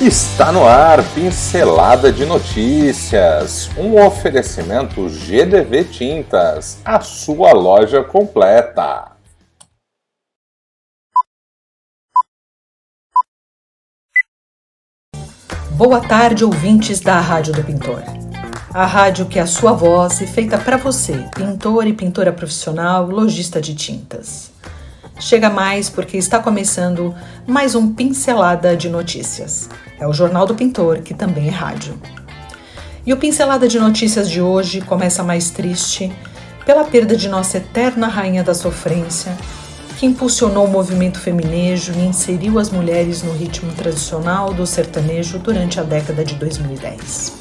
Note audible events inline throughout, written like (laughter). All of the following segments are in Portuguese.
Está no ar, pincelada de notícias. Um oferecimento GDV Tintas, a sua loja completa. Boa tarde, ouvintes da Rádio do Pintor. A rádio que é a sua voz e feita para você, pintor e pintora profissional, lojista de tintas. Chega mais porque está começando mais um Pincelada de Notícias. É o Jornal do Pintor, que também é rádio. E o Pincelada de Notícias de hoje começa mais triste pela perda de nossa eterna rainha da sofrência, que impulsionou o movimento feminejo e inseriu as mulheres no ritmo tradicional do sertanejo durante a década de 2010.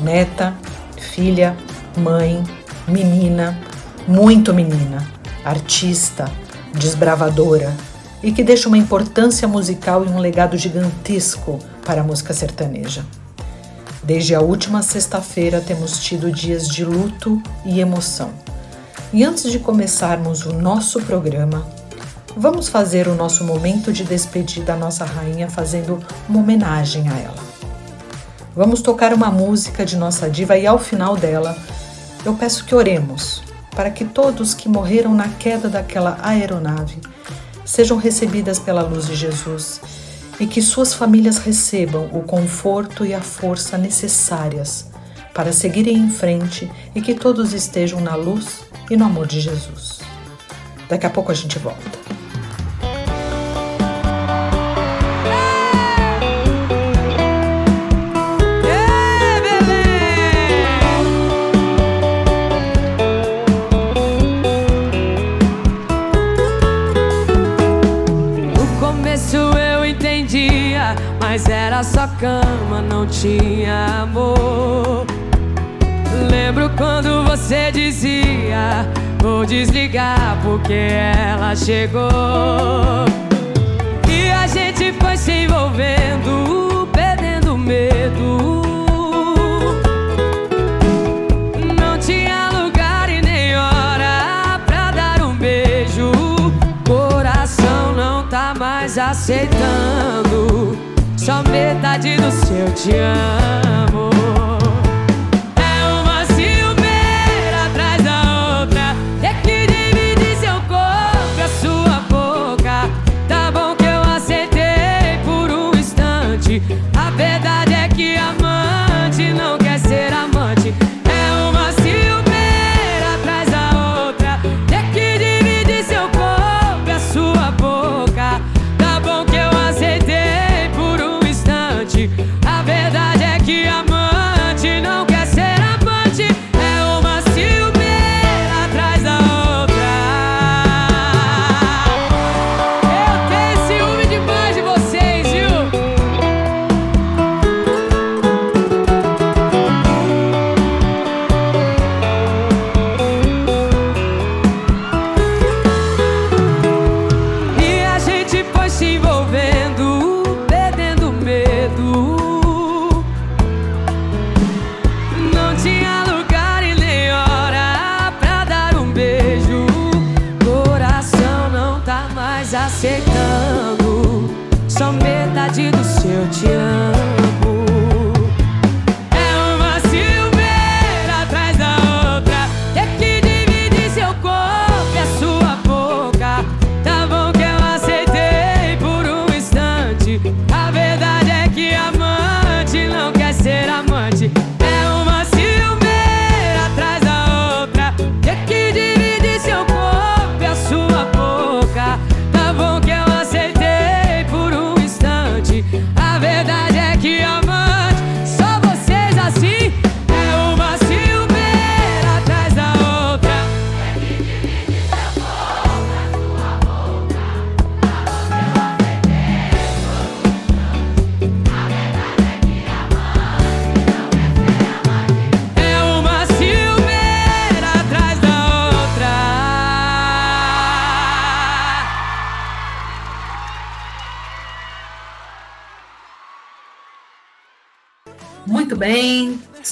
Neta, filha, mãe, menina, muito menina, artista, desbravadora e que deixa uma importância musical e um legado gigantesco para a música sertaneja. Desde a última sexta-feira temos tido dias de luto e emoção. E antes de começarmos o nosso programa, vamos fazer o nosso momento de despedir da nossa rainha fazendo uma homenagem a ela. Vamos tocar uma música de nossa diva e ao final dela eu peço que oremos para que todos que morreram na queda daquela aeronave sejam recebidas pela luz de Jesus e que suas famílias recebam o conforto e a força necessárias para seguirem em frente e que todos estejam na luz e no amor de Jesus. Daqui a pouco a gente volta. Cama, não tinha amor. Lembro quando você dizia: Vou desligar porque ela chegou. E a gente foi se envolvendo, perdendo medo. Não tinha lugar e nem hora pra dar um beijo. Coração não tá mais aceitando. Só metade do seu te amo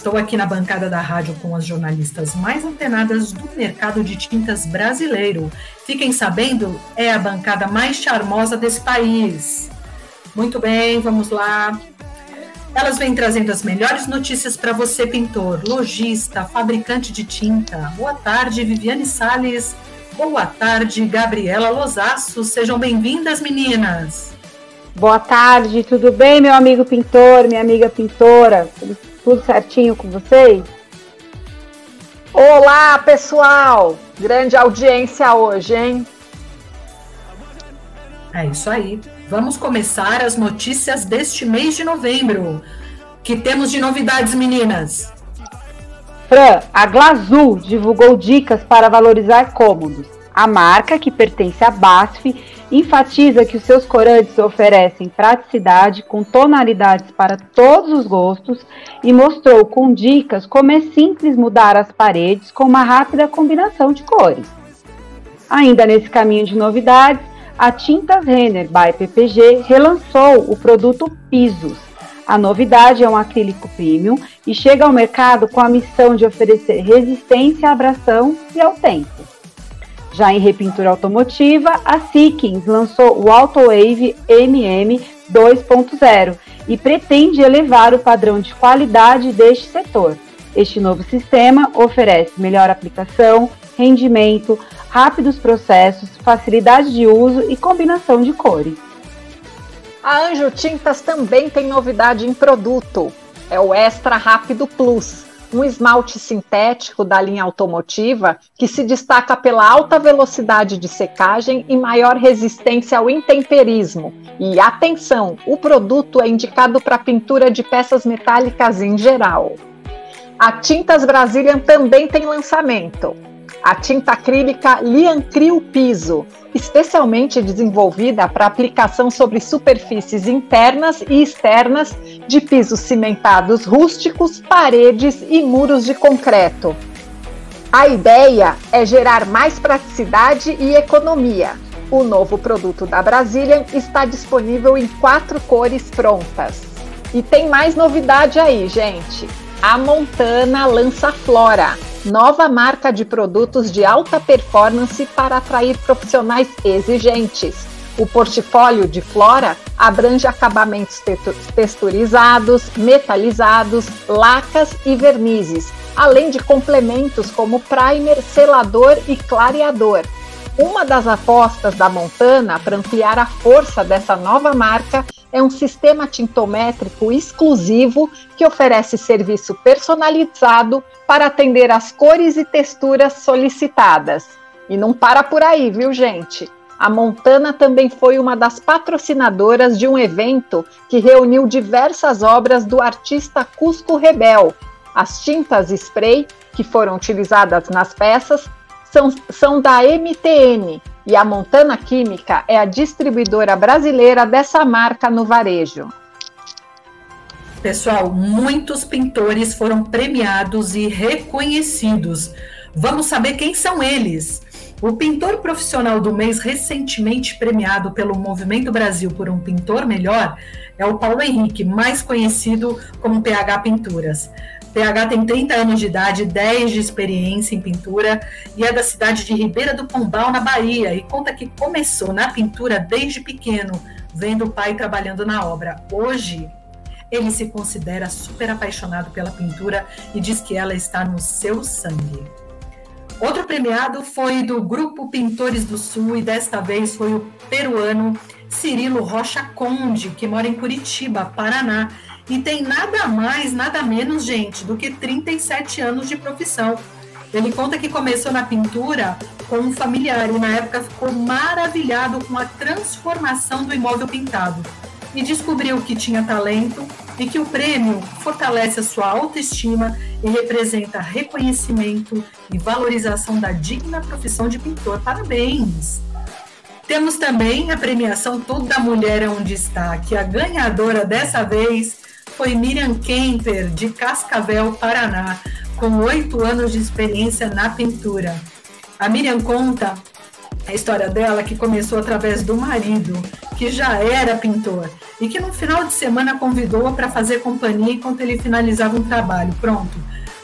estou aqui na bancada da rádio com as jornalistas mais antenadas do mercado de tintas brasileiro. Fiquem sabendo, é a bancada mais charmosa desse país. Muito bem, vamos lá. Elas vêm trazendo as melhores notícias para você, pintor, lojista, fabricante de tinta. Boa tarde, Viviane Sales. Boa tarde, Gabriela Losaço. Sejam bem-vindas, meninas. Boa tarde, tudo bem, meu amigo pintor, minha amiga pintora? Tudo, tudo certinho com vocês? Olá, pessoal! Grande audiência hoje, hein? É isso aí. Vamos começar as notícias deste mês de novembro. Que temos de novidades, meninas? Fran, a Glazul divulgou dicas para valorizar cômodos. A marca, que pertence à BASF, enfatiza que os seus corantes oferecem praticidade com tonalidades para todos os gostos e mostrou com dicas como é simples mudar as paredes com uma rápida combinação de cores. Ainda nesse caminho de novidades, a Tintas Renner by PPG relançou o produto Pisos. A novidade é um acrílico premium e chega ao mercado com a missão de oferecer resistência à abração e ao tempo. Já em repintura automotiva, a Seekins lançou o AutoWave MM 2.0 e pretende elevar o padrão de qualidade deste setor. Este novo sistema oferece melhor aplicação, rendimento, rápidos processos, facilidade de uso e combinação de cores. A Anjo Tintas também tem novidade em produto. É o Extra Rápido Plus, um esmalte sintético da linha automotiva que se destaca pela alta velocidade de secagem e maior resistência ao intemperismo. E atenção, o produto é indicado para pintura de peças metálicas em geral. A Tintas Brazilian também tem lançamento a tinta acrílica Liancril Piso, especialmente desenvolvida para aplicação sobre superfícies internas e externas de pisos cimentados rústicos, paredes e muros de concreto. A ideia é gerar mais praticidade e economia. O novo produto da Brazilian está disponível em quatro cores prontas. E tem mais novidade aí, gente. A Montana lança Flora, nova marca de produtos de alta performance para atrair profissionais exigentes. O portfólio de Flora abrange acabamentos texturizados, metalizados, lacas e vernizes, além de complementos como primer, selador e clareador. Uma das apostas da Montana para ampliar a força dessa nova marca é um sistema tintométrico exclusivo que oferece serviço personalizado para atender às cores e texturas solicitadas. E não para por aí, viu, gente? A Montana também foi uma das patrocinadoras de um evento que reuniu diversas obras do artista Cusco Rebel. As tintas spray que foram utilizadas nas peças são, são da MTN, e a Montana Química é a distribuidora brasileira dessa marca no varejo. Pessoal, muitos pintores foram premiados e reconhecidos. Vamos saber quem são eles. O pintor profissional do mês, recentemente premiado pelo Movimento Brasil por um pintor melhor, é o Paulo Henrique, mais conhecido como PH Pinturas. PH tem 30 anos de idade, 10 de experiência em pintura e é da cidade de Ribeira do Pombal, na Bahia, e conta que começou na pintura desde pequeno, vendo o pai trabalhando na obra. Hoje, ele se considera super apaixonado pela pintura e diz que ela está no seu sangue. Outro premiado foi do Grupo Pintores do Sul e desta vez foi o peruano Cirilo Rocha Conde, que mora em Curitiba, Paraná, e tem nada mais, nada menos, gente, do que 37 anos de profissão. Ele conta que começou na pintura com um familiar e na época ficou maravilhado com a transformação do imóvel pintado e descobriu que tinha talento e que o prêmio fortalece a sua autoestima e representa reconhecimento e valorização da digna profissão de pintor. Parabéns! Temos também a premiação Toda Mulher é um Destaque. A ganhadora dessa vez foi Miriam Kemper, de Cascavel, Paraná, com oito anos de experiência na pintura. A Miriam conta a história dela que começou através do marido, que já era pintor, e que no final de semana convidou-a para fazer companhia enquanto ele finalizava um trabalho. Pronto,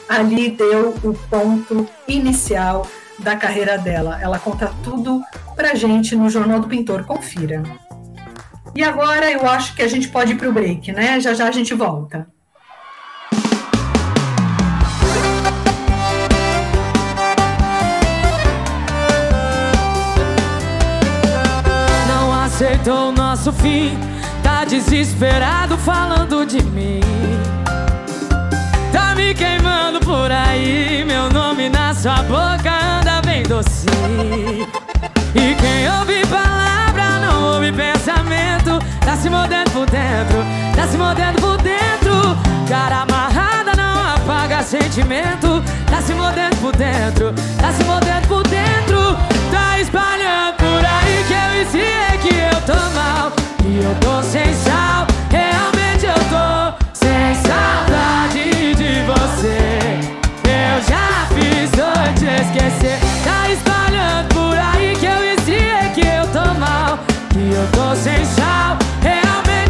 ali deu o ponto inicial da carreira dela. Ela conta tudo pra gente no Jornal do Pintor. Confira. E agora eu acho que a gente pode ir para o break, né? Já já a gente volta. Não aceitou o nosso fim, tá desesperado falando de mim. Tá me queimando por aí, meu nome na sua boca anda bem docinho. E quem ouve palavra não ouve Tá se mordendo por dentro, tá se mordendo por dentro. Cara amarrada não apaga sentimento Tá se mordendo por dentro, tá se mordendo por dentro. Tá espalhando por aí que eu ensinei que eu tô mal E eu tô sem sal, realmente eu tô sem saudade de você. Eu já fiz hoje esquecer. Tá espalhando por aí que eu ensinei Que eu tô sem sal, realmente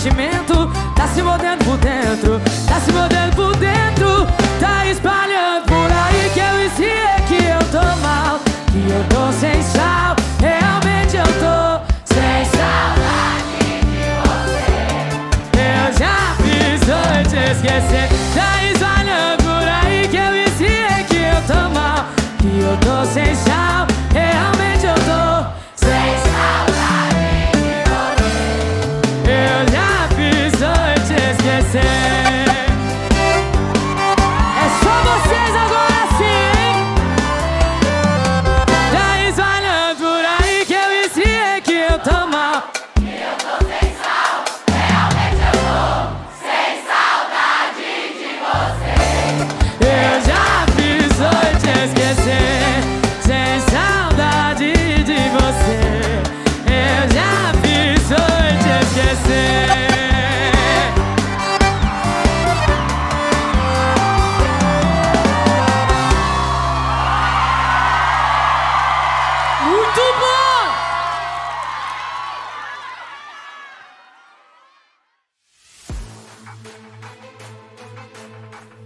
sentimento. Tá se mordendo por dentro, tá se mordendo por dentro. Tá espalhando por aí que eu ensinei que eu tô mal Que eu tô sem sal, realmente eu tô sem saudade de você. Eu já fiz te esquecer. Tá espalhando por aí que eu ensinei que eu tô mal Que eu tô sem sal,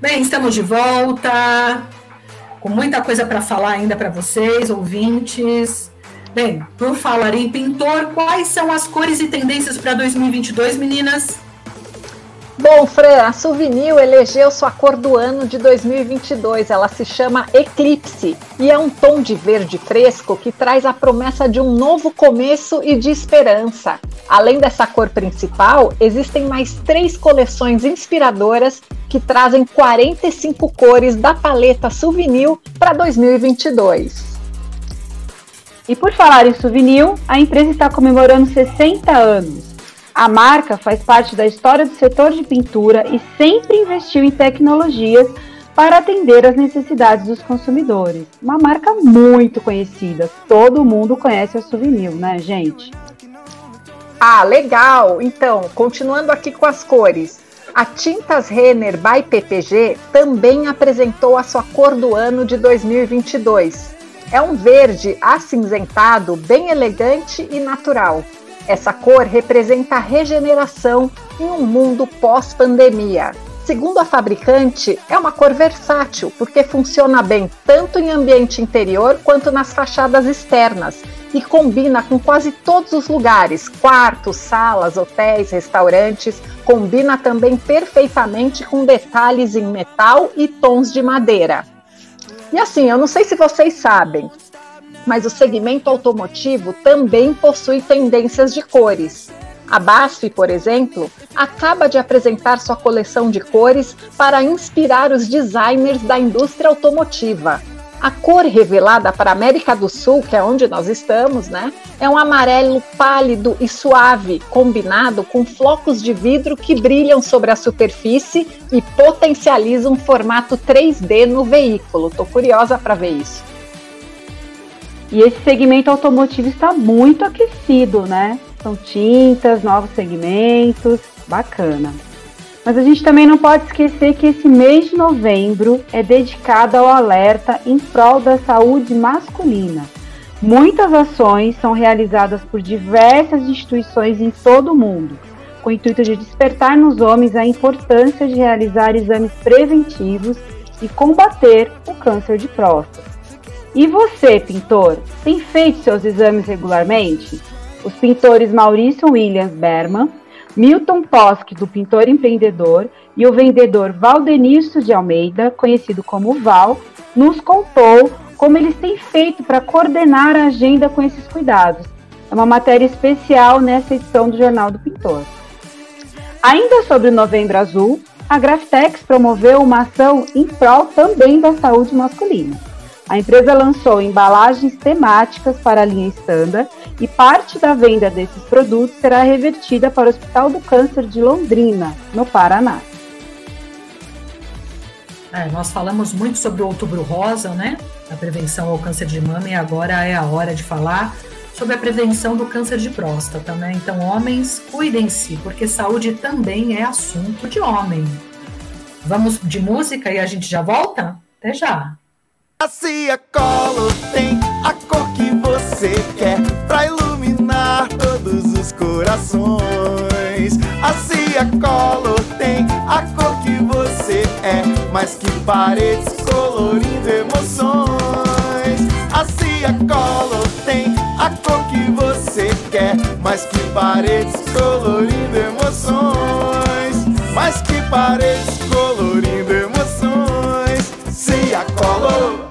Bem, estamos de volta, com muita coisa para falar ainda para vocês, ouvintes. Bem, por falar em pintor, quais são as cores e tendências para 2022, meninas? Bom, Fran, a Souvenir elegeu sua cor do ano de 2022. Ela se chama Eclipse e é um tom de verde fresco que traz a promessa de um novo começo e de esperança. Além dessa cor principal, existem mais três coleções inspiradoras que trazem 45 cores da paleta Souvenir para 2022. E por falar em souvenir, a empresa está comemorando 60 anos. A marca faz parte da história do setor de pintura e sempre investiu em tecnologias para atender às necessidades dos consumidores. Uma marca muito conhecida, todo mundo conhece a Souvenir, né, gente? Ah, legal! Então, continuando aqui com as cores. A Tintas Renner by PPG também apresentou a sua cor do ano de 2022. É um verde acinzentado, bem elegante e natural. Essa cor representa a regeneração em um mundo pós-pandemia. Segundo a fabricante, é uma cor versátil, porque funciona bem tanto em ambiente interior quanto nas fachadas externas e combina com quase todos os lugares quartos, salas, hotéis, restaurantes. Combina também perfeitamente com detalhes em metal e tons de madeira. E assim, eu não sei se vocês sabem, mas o segmento automotivo também possui tendências de cores. A BASF, por exemplo, acaba de apresentar sua coleção de cores para inspirar os designers da indústria automotiva. A cor revelada para a América do Sul, que é onde nós estamos, né, é um amarelo pálido e suave, combinado com flocos de vidro que brilham sobre a superfície e potencializam um formato 3D no veículo. Tô curiosa para ver isso. E esse segmento automotivo está muito aquecido, né? São tintas, novos segmentos, bacana. Mas a gente também não pode esquecer que esse mês de novembro é dedicado ao alerta em prol da saúde masculina. Muitas ações são realizadas por diversas instituições em todo o mundo, com o intuito de despertar nos homens a importância de realizar exames preventivos e combater o câncer de próstata. E você, pintor, tem feito seus exames regularmente? Os pintores Maurício Williams Berman, Milton Posk, do Pintor Empreendedor, e o vendedor Valdenilson de Almeida, conhecido como Val, nos contou como eles têm feito para coordenar a agenda com esses cuidados. É uma matéria especial nessa edição do Jornal do Pintor. Ainda sobre o Novembro Azul, a Graftex promoveu uma ação em prol também da saúde masculina. A empresa lançou embalagens temáticas para a linha Standard e parte da venda desses produtos será revertida para o Hospital do Câncer de Londrina, no Paraná. É, nós falamos muito sobre o Outubro Rosa, né? A prevenção ao câncer de mama e agora é a hora de falar sobre a prevenção do câncer de próstata, né? Então, homens, cuidem-se, porque saúde também é assunto de homem. Vamos de música e a gente já volta? Até já! A Cia Color tem a cor que você quer pra iluminar todos os corações. A Cia Color tem a cor que você é, mais que paredes colorindo emoções. A Cia Color tem a cor que você quer, mais que paredes colorindo emoções. Mais que paredes colorindo emoções. Cia Color.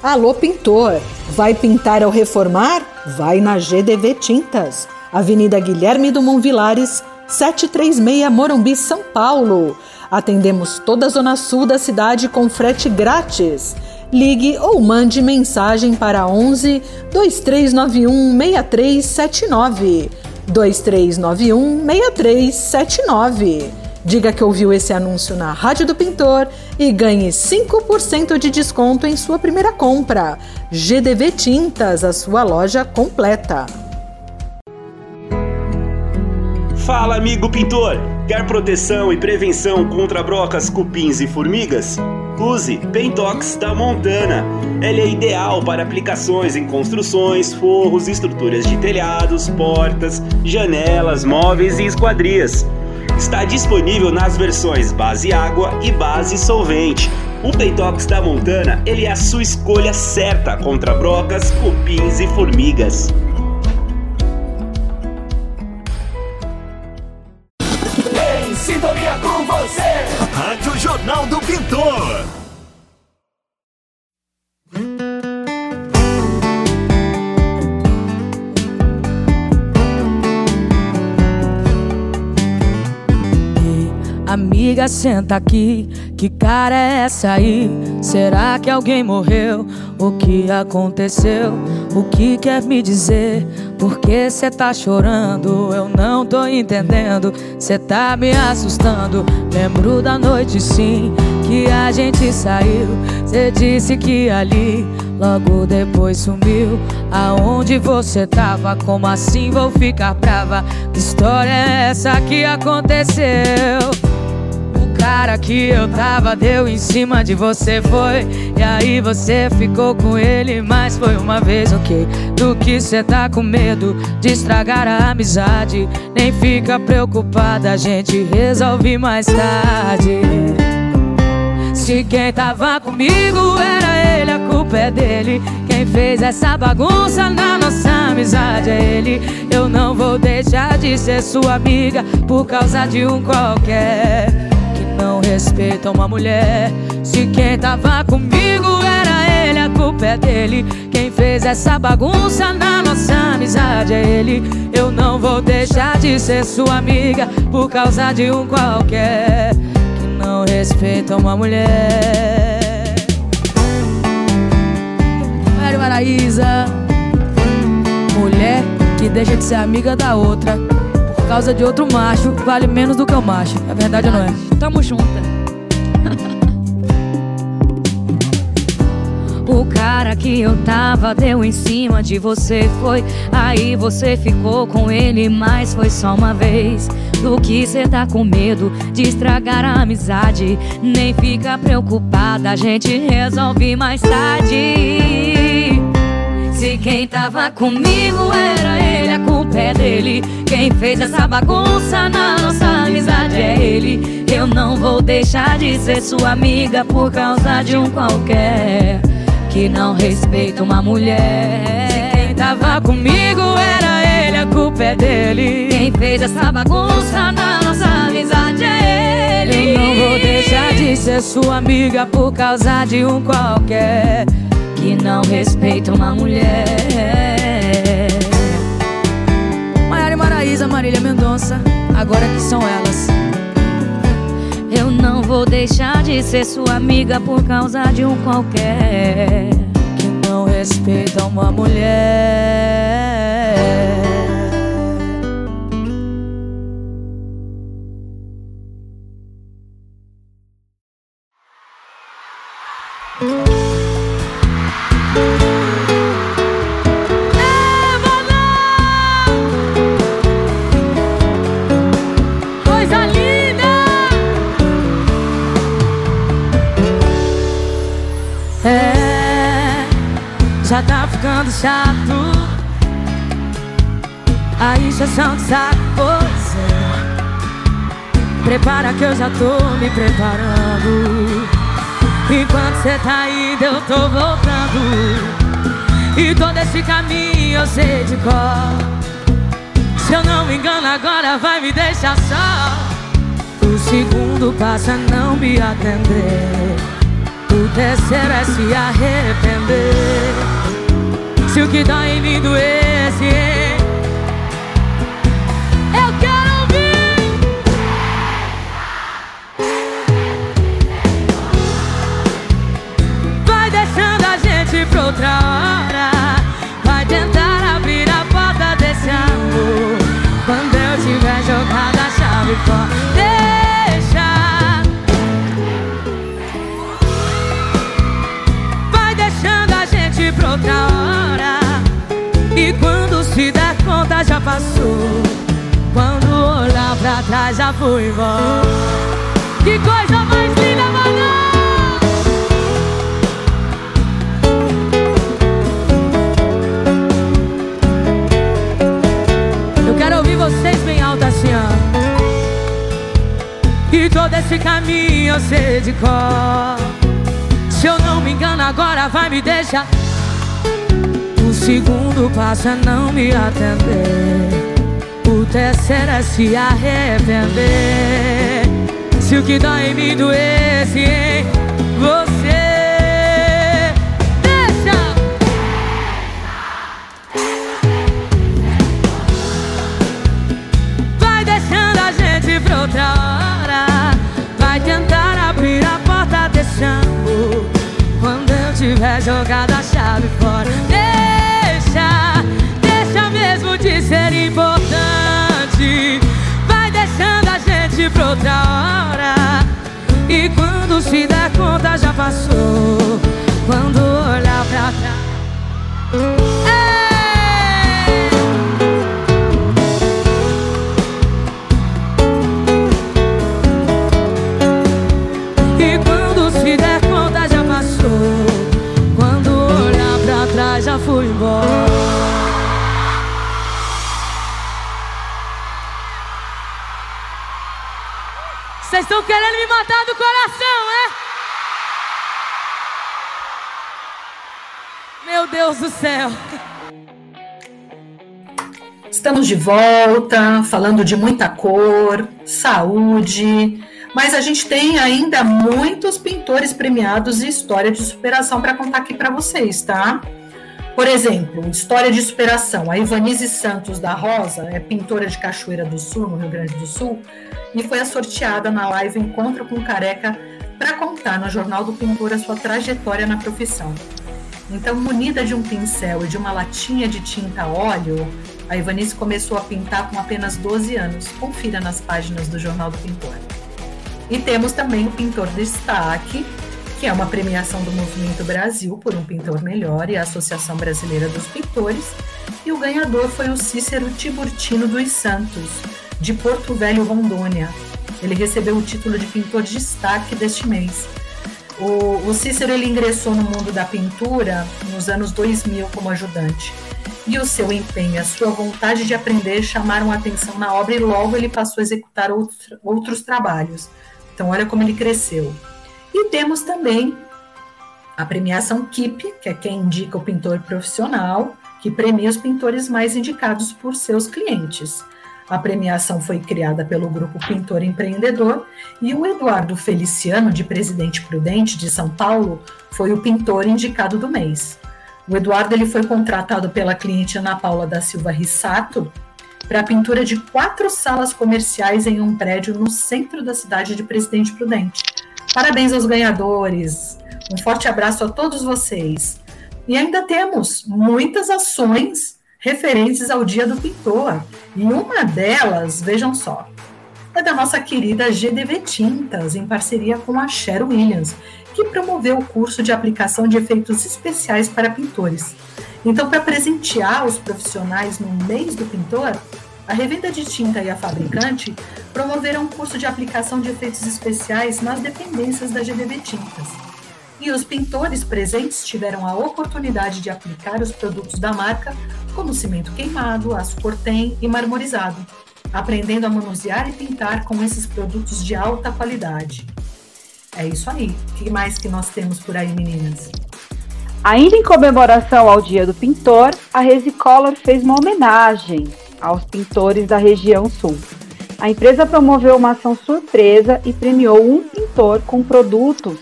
Alô, pintor! Vai pintar ou reformar? Vai na GDV Tintas, Avenida Guilherme do Vilares, 736 Morumbi, São Paulo. Atendemos toda a zona sul da cidade com frete grátis. Ligue ou mande mensagem para 11 2391 6379. 2391 6379. Diga que ouviu esse anúncio na Rádio do Pintor e ganhe 5% de desconto em sua primeira compra. GDV Tintas, a sua loja completa. Fala, amigo pintor! Quer proteção e prevenção contra brocas, cupins e formigas? Use Pentox da Montana. Ele é ideal para aplicações em construções, forros, estruturas de telhados, portas, janelas, móveis e esquadrias. Está disponível nas versões base água e base solvente. O Pentox da Montana ele é a sua escolha certa contra brocas, cupins e formigas. Em sintonia com você. Rádio Jornal do Pintor. Amiga, senta aqui. Que cara é essa aí? Será que alguém morreu? O que aconteceu? O que quer me dizer? Por que cê tá chorando? Eu não tô entendendo. Cê tá me assustando. Lembro da noite sim que a gente saiu. Cê disse que ali logo depois sumiu. Aonde você tava? Como assim vou ficar brava? Que história é essa que aconteceu? Cara que eu tava deu em cima de você foi. E aí você ficou com ele, mas foi uma vez ok. Do que cê tá com medo de estragar a amizade? Nem fica preocupada, a gente resolve mais tarde. Se quem tava comigo era ele, a culpa é dele. Quem fez essa bagunça na nossa amizade é ele. Eu não vou deixar de ser sua amiga Por causa de um qualquer respeita uma mulher. Se quem tava comigo era ele, a culpa é dele. Quem fez essa bagunça na nossa amizade é ele. Eu não vou deixar de ser sua amiga por causa de um qualquer que não respeita uma mulher. Maraísa, mulher que deixa de ser amiga da outra causa de outro macho vale menos do que o macho. É verdade ou não é? Tamo junta. (laughs) O cara que eu tava deu em cima de você, foi. Aí você ficou com ele, mas foi só uma vez. Do que cê tá com medo de estragar a amizade? Nem fica preocupada, a gente resolve mais tarde. Se quem tava comigo era ele, a culpa é dele. Quem fez essa bagunça na nossa amizade é ele. Eu não vou deixar de ser sua amiga por causa de um qualquer que não respeita uma mulher. Se quem tava comigo era ele, a culpa é dele. Quem fez essa bagunça na nossa amizade é ele. Eu não vou deixar de ser sua amiga por causa de um qualquer que não respeita uma mulher. E Maraísa, Marília Mendonça, agora que são elas. Eu não vou deixar de ser sua amiga por causa de um qualquer que não respeita uma mulher. Ficando chato. A injeção de saco, pois é. Prepara que eu já tô me preparando. Enquanto cê tá indo eu tô voltando. E todo esse caminho eu sei de cor. Se eu não me engano agora vai me deixar só. O segundo passa a não me atender. O terceiro é se arrepender Se o que dói em mim doesse hein? Eu quero ouvir. Vai deixando a gente pra outra hora. Vai tentar abrir a porta desse amor. Quando eu tiver jogado a chave fora passou Quando olhar pra trás já fui embora Que coisa mais linda, mano! Eu quero ouvir vocês bem alto assim, ó E todo esse caminho eu sei de cor se eu não me engano, agora vai me deixar. Segundo passo é não me atender. O terceiro é se arrepender. Se o que dói em mim doesse em você. Deixa! Vai deixando a gente pra outra hora. Vai tentar abrir a porta desse amor. Quando eu tiver jogado a chave fora. De ser importante. Vai deixando a gente pra outra hora. E quando se der conta já passou. Quando olhar pra trás. Estão querendo me matar do coração, é? Meu Deus do céu Estamos de volta, falando de muita cor, saúde, mas a gente tem ainda muitos pintores premiados e história de superação para contar aqui para vocês, tá? Por exemplo, história de superação. A Ivanise Santos da Rosa é pintora de Cachoeira do Sul, no Rio Grande do Sul, e foi sorteada na live Encontro com Careca para contar no Jornal do Pintor a sua trajetória na profissão. Então, munida de um pincel e de uma latinha de tinta óleo, a Ivanice começou a pintar com apenas 12 anos. Confira nas páginas do Jornal do Pintor. E temos também o pintor destaque, que é uma premiação do Movimento Brasil por um pintor melhor e a Associação Brasileira dos Pintores, e o ganhador foi o Cícero Tiburtino dos Santos, de Porto Velho, Rondônia. Ele recebeu o título de pintor de destaque deste mês. O, o Cícero ele ingressou no mundo da pintura nos anos 2000 como ajudante. E o seu empenho a sua vontade de aprender chamaram atenção na obra e logo ele passou a executar outros trabalhos. Então, olha como ele cresceu. E temos também a premiação KIP, que é quem indica o pintor profissional, que premia os pintores mais indicados por seus clientes. A premiação foi criada pelo grupo Pintor Empreendedor e o Eduardo Feliciano, de Presidente Prudente de São Paulo, foi o pintor indicado do mês. O Eduardo ele foi contratado pela cliente Ana Paula da Silva Rissato para a pintura de quatro salas comerciais em um prédio no centro da cidade de Presidente Prudente. Parabéns aos ganhadores. Um forte abraço a todos vocês. E ainda temos muitas ações referentes ao Dia do Pintor. E uma delas, vejam só, é da nossa querida GDV Tintas, em parceria com a Cher Williams, que promoveu o curso de aplicação de efeitos especiais para pintores. Então, para presentear os profissionais no mês do pintor, a revenda de tinta e a fabricante promoveram um curso de aplicação de efeitos especiais nas dependências da GDV Tintas. E os pintores presentes tiveram a oportunidade de aplicar os produtos da marca como cimento queimado, aço cortem e marmorizado, aprendendo a manusear e pintar com esses produtos de alta qualidade. É isso aí. O que mais que nós temos por aí, meninas? Ainda em comemoração ao Dia do Pintor, a Resicolor fez uma homenagem aos pintores da região sul. A empresa promoveu uma ação surpresa e premiou um pintor com produtos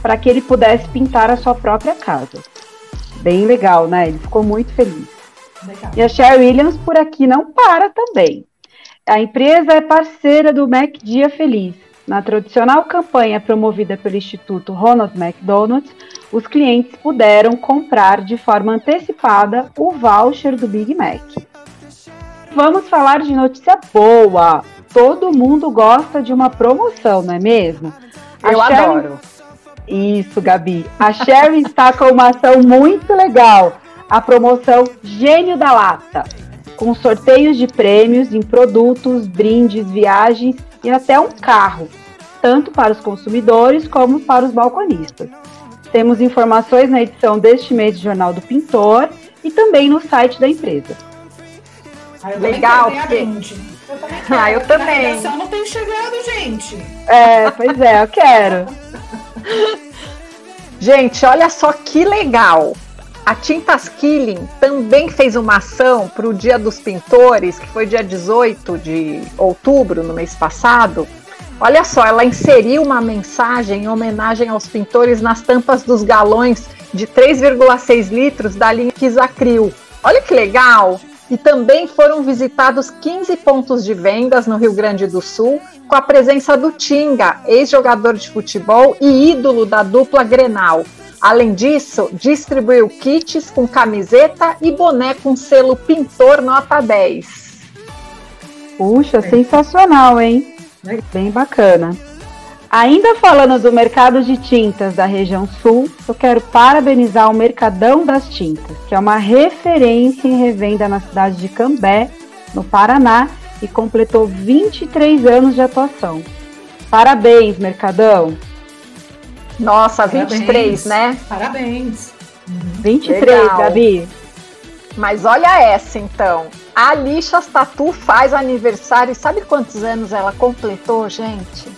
para que ele pudesse pintar a sua própria casa. Bem legal, né? Ele ficou muito feliz. Legal. E a Cher Williams por aqui não para também. A empresa é parceira do Mac Dia Feliz. Na tradicional campanha promovida pelo Instituto Ronald McDonald, os clientes puderam comprar de forma antecipada o voucher do Big Mac. Vamos falar de notícia boa. Todo mundo gosta de uma promoção, não é mesmo? Eu adoro. Isso, Gabi. A Sherry está com uma ação muito legal a promoção Gênio da Lata, com sorteios de prêmios em produtos, brindes, viagens e até um carro, tanto para os consumidores como para os balconistas. Temos informações na edição deste mês do Jornal do Pintor e também no site da empresa. Ah, Legal, porque... Eu também (laughs) quero, ah, eu também. A não tem chegado, gente. É, pois é, eu quero. gente, olha só que legal. A Tintas Killing também fez uma ação para o Dia dos Pintores, que foi dia 18 de outubro, no mês passado. Olha só, ela inseriu uma mensagem em homenagem aos pintores nas tampas dos galões de 3,6 litros da linha Kisacril. Olha que legal! E também foram visitados 15 pontos de vendas no Rio Grande do Sul, com a presença do Tinga, ex-jogador de futebol e ídolo da dupla Grenal. Além disso, distribuiu kits com camiseta e boné com selo Pintor Nota 10. Puxa, sensacional, hein? Bem bacana. Ainda falando do mercado de tintas da região sul, eu quero parabenizar o Mercadão das Tintas, que é uma referência em revenda na cidade de Cambé, no Paraná, e completou 23 anos de atuação. Parabéns, Mercadão! Nossa, Parabéns. 23, né? Parabéns. 23, Legal. Gabi. Mas olha essa então. A Lixas Tatu faz aniversário. Sabe quantos anos ela completou, gente?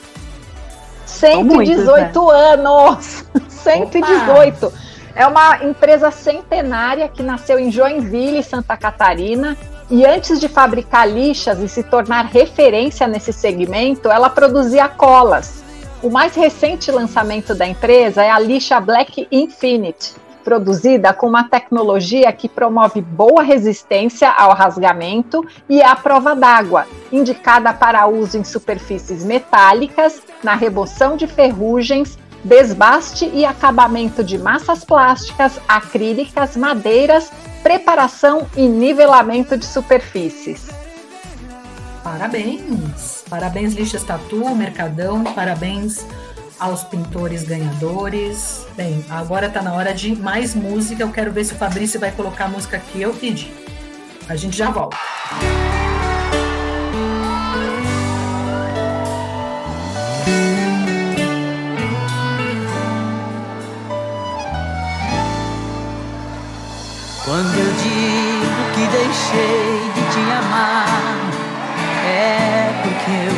118 muitos, né? anos! (laughs) 118! Opa. É uma empresa centenária que nasceu em Joinville, Santa Catarina. E antes de fabricar lixas e se tornar referência nesse segmento, ela produzia colas. O mais recente lançamento da empresa é a lixa Black Infinite, produzida com uma tecnologia que promove boa resistência ao rasgamento e à prova d'água, indicada para uso em superfícies metálicas, na remoção de ferrugens, desbaste e acabamento de massas plásticas, acrílicas, madeiras, preparação e nivelamento de superfícies. Parabéns! Parabéns, Lixa Tatu, Mercadão, parabéns aos pintores ganhadores. Bem, agora tá na hora de mais música. Eu quero ver se o Fabrício vai colocar a música que eu pedi. A gente já volta. Quando eu digo que deixei de te amar, é porque eu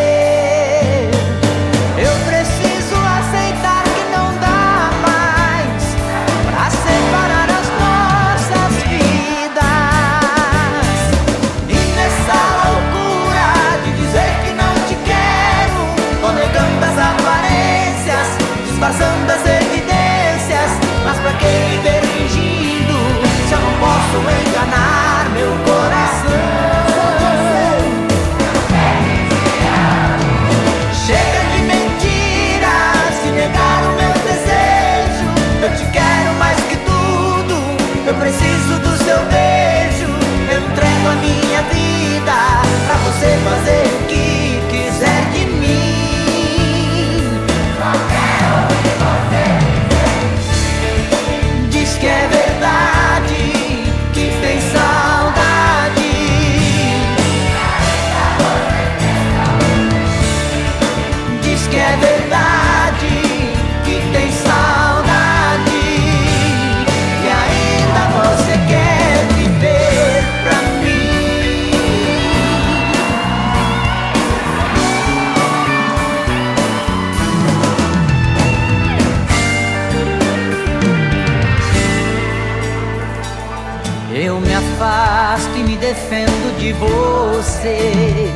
De você,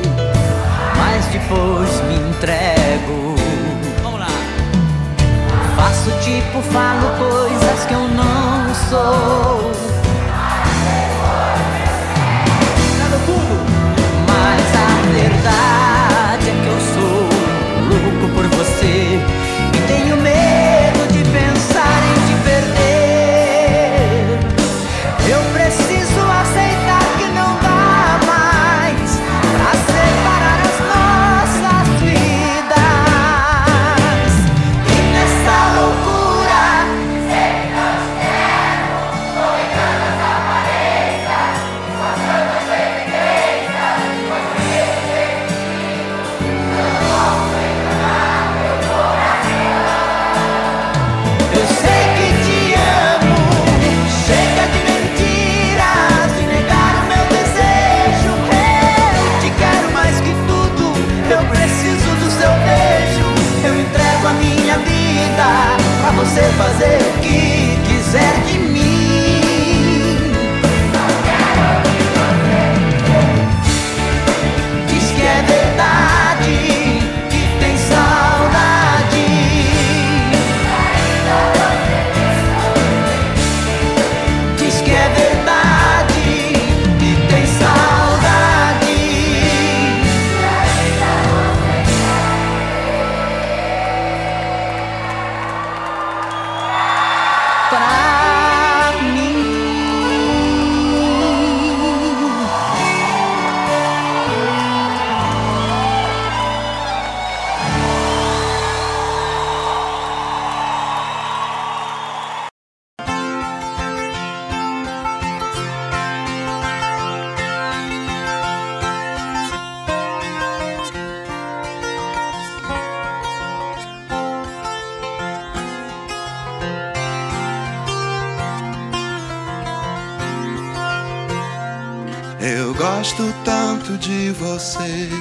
mas depois me entrego. Vamos lá. Faço tipo, falo coisas que eu não sou. você fazer o que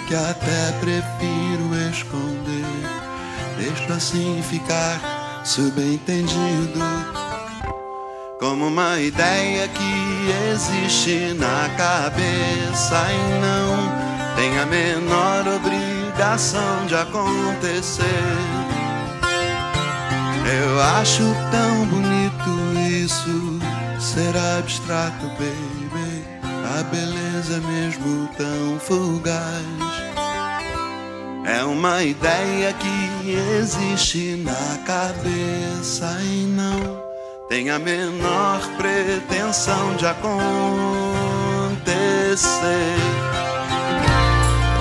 que até prefiro esconder. Deixo assim ficar subentendido. Como uma ideia que existe na cabeça e não tem a menor obrigação de acontecer. Eu acho tão bonito isso ser abstrato, baby. A beleza mesmo tão fugaz. É uma ideia que existe na cabeça e não tem a menor pretensão de acontecer.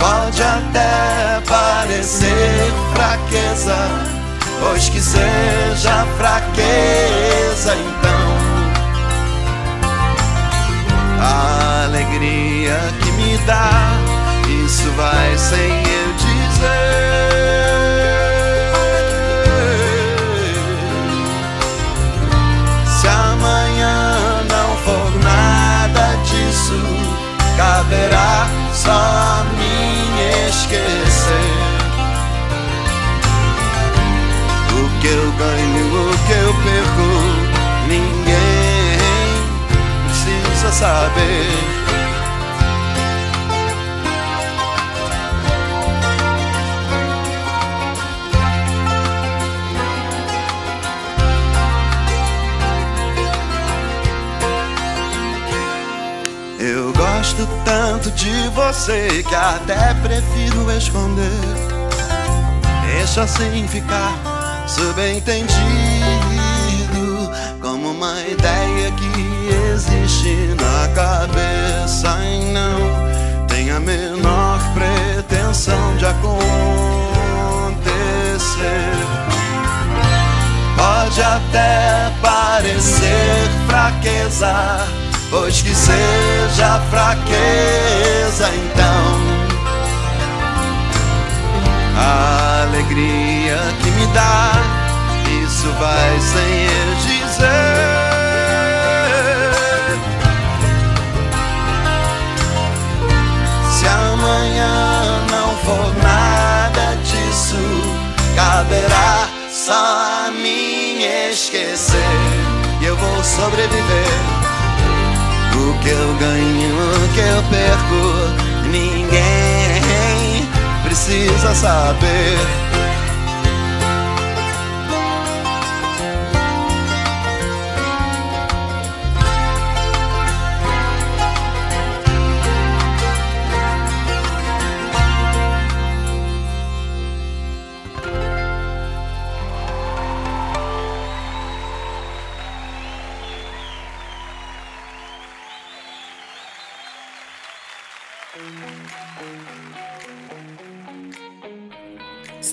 Pode até parecer fraqueza, pois que seja fraqueza, então a alegria que me dá, isso vai sem eu dizer. Se amanhã não for nada disso, caberá só a mim esquecer. O que eu ganho, o que eu perco, ninguém precisa saber. Gosto tanto de você que até prefiro esconder. Deixa assim ficar subentendido como uma ideia que existe na cabeça e não tem a menor pretensão de acontecer. Pode até parecer fraqueza, pois que seja fraqueza então. A alegria que me dá, isso vai sem eu dizer. Se amanhã não for nada disso, caberá só a mim esquecer. E eu vou sobreviver. Que eu ganho, que eu perco, ninguém precisa saber.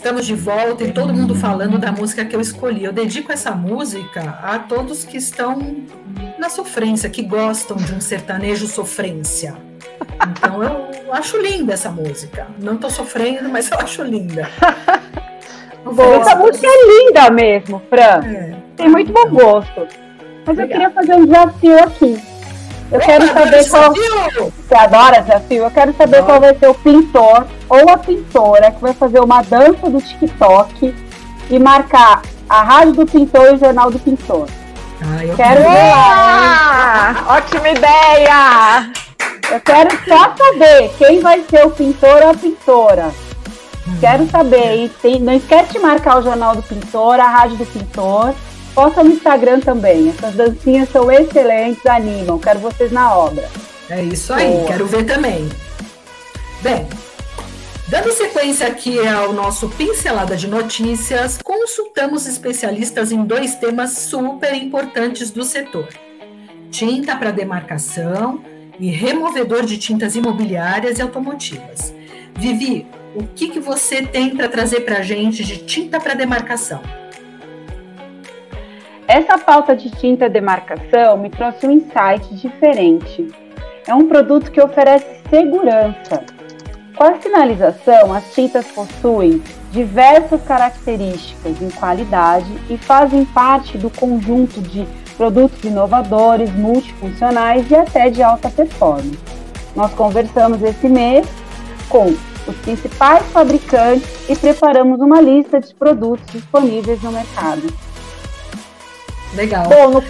Estamos de volta e todo mundo falando da música que eu escolhi. Eu dedico essa música a todos que estão na sofrência, que gostam de um sertanejo sofrência. Então eu acho linda essa música. Não estou sofrendo, mas eu acho linda. (laughs) Essa música é linda mesmo, Fran. É. Tem muito bom gosto. Mas eu Obrigada. queria fazer um desafio aqui. Eu quero saber qual. Você adora desafio? Eu quero saber qual vai ser o pintor ou a pintora que vai fazer uma dança do TikTok e marcar a rádio do pintor e o jornal do pintor. Ah, eu Quero ver Ah, ótima ideia! Eu quero só saber quem vai ser o pintor ou a pintora. Quero saber. E tem- não esquece de marcar o jornal do pintor, a rádio do pintor. Posta no Instagram também. Essas dancinhas são excelentes, animam. Quero vocês na obra. É isso aí, Boa. quero ver também. Bem, dando sequência aqui ao nosso pincelada de notícias, consultamos especialistas em dois temas super importantes do setor: tinta para demarcação e removedor de tintas imobiliárias e automotivas. Vivi, o que, que você tem para trazer para a gente de tinta para demarcação? Essa pauta de tinta demarcação me trouxe um insight diferente. É um produto que oferece segurança. Com a sinalização, as tintas possuem diversas características em qualidade e fazem parte do conjunto de produtos inovadores, multifuncionais e até de alta performance. Nós conversamos esse mês com os principais fabricantes e preparamos uma lista de produtos disponíveis no mercado. Legal. Bom, no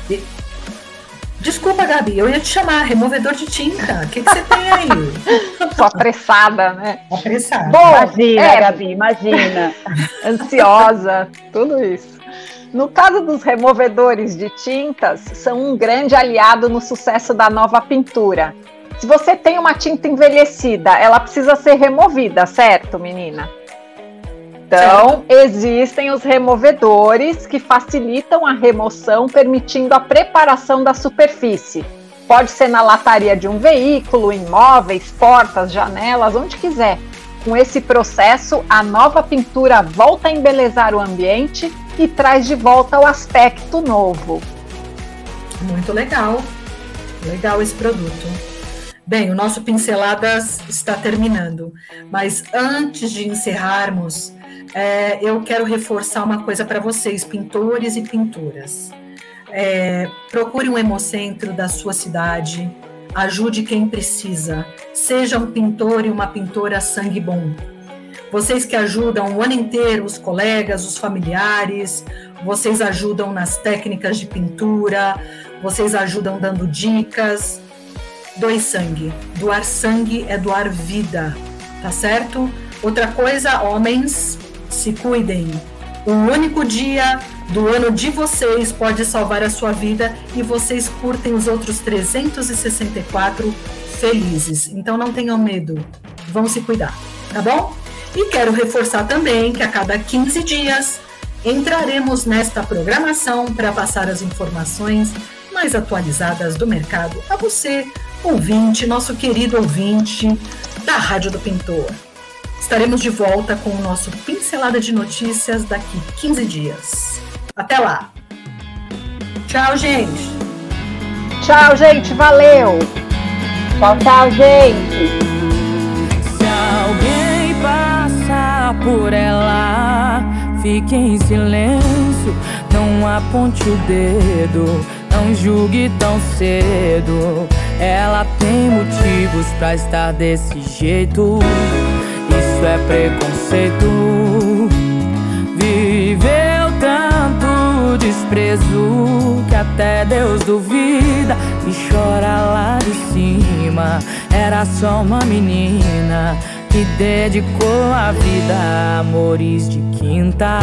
Desculpa, Gabi, eu ia te chamar, removedor de tinta. O que, que você tem aí? (laughs) Tô apressada, né? Apressado. Bom, Imagina, é, Gabi, imagina. (laughs) ansiosa, tudo isso. No caso dos removedores de tintas, são um grande aliado no sucesso da nova pintura. Se você tem uma tinta envelhecida, ela precisa ser removida, certo, menina? Então, existem os removedores que facilitam a remoção, permitindo a preparação da superfície. Pode ser na lataria de um veículo, em móveis, portas, janelas, onde quiser. Com esse processo, a nova pintura volta a embelezar o ambiente e traz de volta o aspecto novo. Muito legal. Legal esse produto. Bem, o nosso Pinceladas está terminando, mas antes de encerrarmos, é, eu quero reforçar uma coisa para vocês, pintores e pintoras. É, procure um hemocentro da sua cidade, ajude quem precisa, seja um pintor e uma pintora sangue bom. Vocês que ajudam o ano inteiro os colegas, os familiares, vocês ajudam nas técnicas de pintura, vocês ajudam dando dicas. Doe sangue. Doar sangue é doar vida, tá certo? Outra coisa, homens, se cuidem. Um único dia do ano de vocês pode salvar a sua vida e vocês curtem os outros 364 felizes. Então não tenham medo, vão se cuidar, tá bom? E quero reforçar também que a cada 15 dias entraremos nesta programação para passar as informações mais atualizadas do mercado a você, ouvinte, nosso querido ouvinte da Rádio do Pintor. Estaremos de volta com o nosso Pincelada de Notícias daqui 15 dias. Até lá! Tchau, gente! Tchau, gente, valeu! Tchau, tchau, gente. Se alguém passar por ela, fique em silêncio, não aponte o dedo, não julgue tão cedo. Ela tem motivos pra estar desse jeito. Isso é preconceito. Viveu tanto desprezo que até Deus duvida e chora lá de cima. Era só uma menina que dedicou a vida a amores de quinta.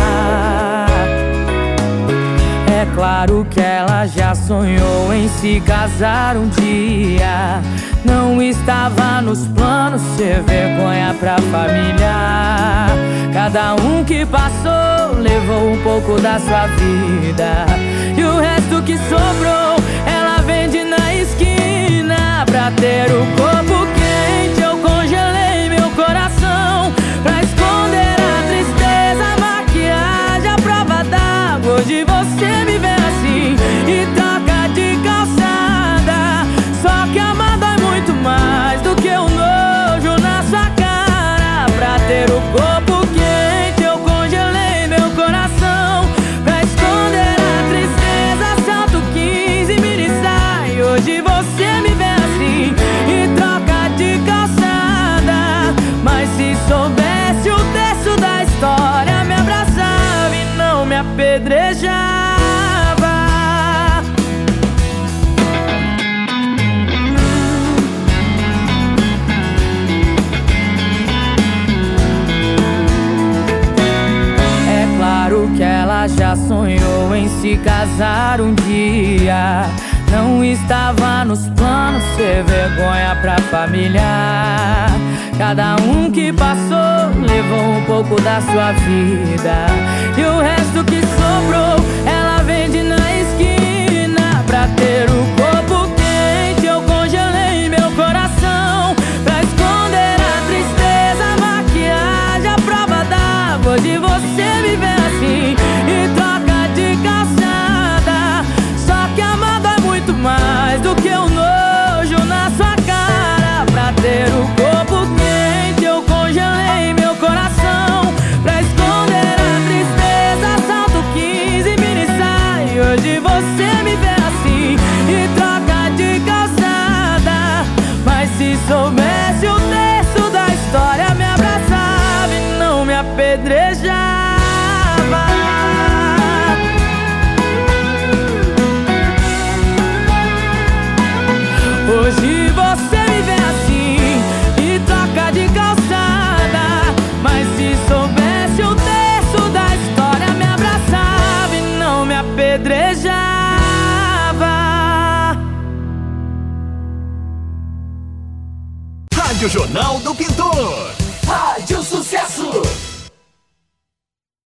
É claro que ela já sonhou em se casar um dia. Não estava nos planos ser vergonha pra família. Cada um que passou levou um pouco da sua vida. E o resto que sobrou, ela vende na esquina pra ter o corpo quente. Eu congelei meu coração Hoje você me vê assim e troca de calçada. Só que amar dói muito mais do que o nojo na sua cara. Pra ter o corpo já sonhou em se casar um dia. Não estava nos planos ser vergonha pra família. Cada um que passou levou um pouco da sua vida. E o resto que sobrou, ela vende na esquina pra ter o corpo quente. Eu congelei meu coração pra esconder a tristeza, maquiagem, a prova d'água. Hoje você mais do que o nojo na sua cara. Pra ter o corpo quente, eu congelei meu coração. Pra esconder a tristeza, salto 15 mini sai. Hoje você me vê assim e troca de calçada. Mas se souber Rádio Jornal do Pintor.